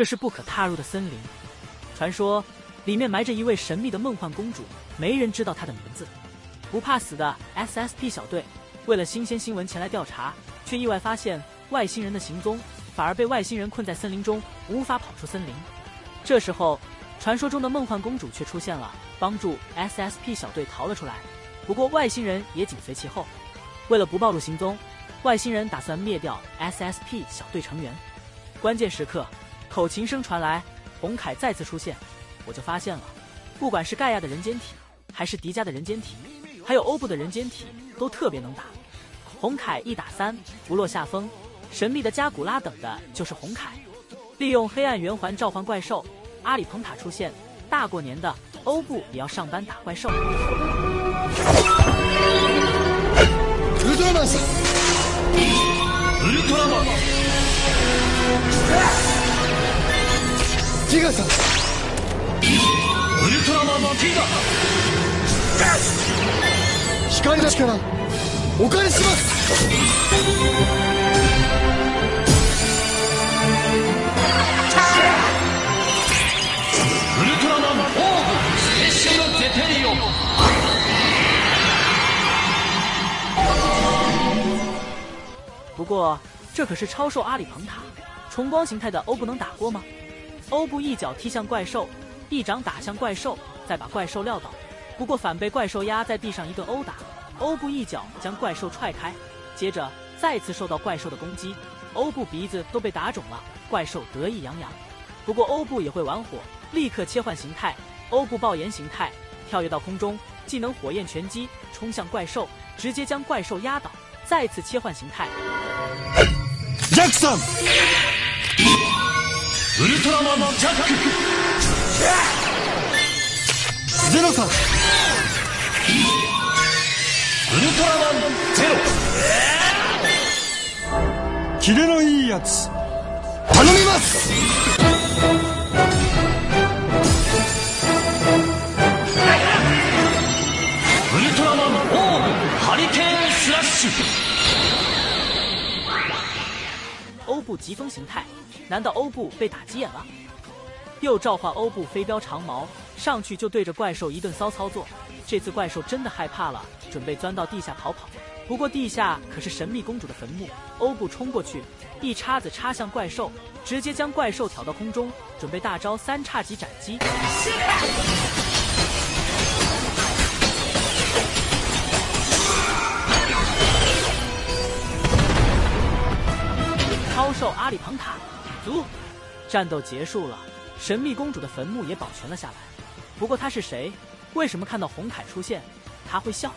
这是不可踏入的森林。传说里面埋着一位神秘的梦幻公主，没人知道她的名字。不怕死的 SSP 小队为了新鲜新闻前来调查，却意外发现外星人的行踪，反而被外星人困在森林中，无法跑出森林。这时候，传说中的梦幻公主却出现了，帮助 SSP 小队逃了出来。不过外星人也紧随其后。为了不暴露行踪，外星人打算灭掉 SSP 小队成员。关键时刻，口琴声传来，红凯再次出现，我就发现了，不管是盖亚的人间体，还是迪迦的人间体。还有欧布的人间体都特别能打，红凯一打三不落下风。神秘的加古拉等的就是红凯，利用黑暗圆环召唤怪兽。阿里蓬塔出现，大过年的欧布也要上班打怪兽。吉格萨，乌特曼吉格。光の力お借りしますウルトラマンオーブスペシャルゼテリオ不过，这可是超兽阿里彭塔，重光形态的欧布能打过吗？ 欧布一脚踢向怪兽，一掌打向怪兽，再把怪兽撂倒。不过反被怪兽压在地上一顿殴打，欧布一脚将怪兽踹开，接着再次受到怪兽的攻击，欧布鼻子都被打肿了，怪兽得意洋洋。不过欧布也会玩火，立刻切换形态，欧布爆炎形态，跳跃到空中，技能火焰拳击冲向怪兽，直接将怪兽压倒，再次切换形态。ジャクソン ウルトラマンジャック。ゼロさん。ウルトラマンゼロ。キレのいいやつ。頼みます。ウルトラマンオーブハリケーンスラッシュ欧布疾风形态，难道欧布被打急眼了？又召唤欧布飞镖长矛，上去就对着怪兽一顿骚操作。这次怪兽真的害怕了，准备钻到地下逃跑。不过地下可是神秘公主的坟墓，欧布冲过去，一叉子插向怪兽，直接将怪兽挑到空中，准备大招三叉戟斩击。兽阿里庞塔，足，战斗结束了，神秘公主的坟墓也保全了下来。不过她是谁？为什么看到红凯出现，她会笑？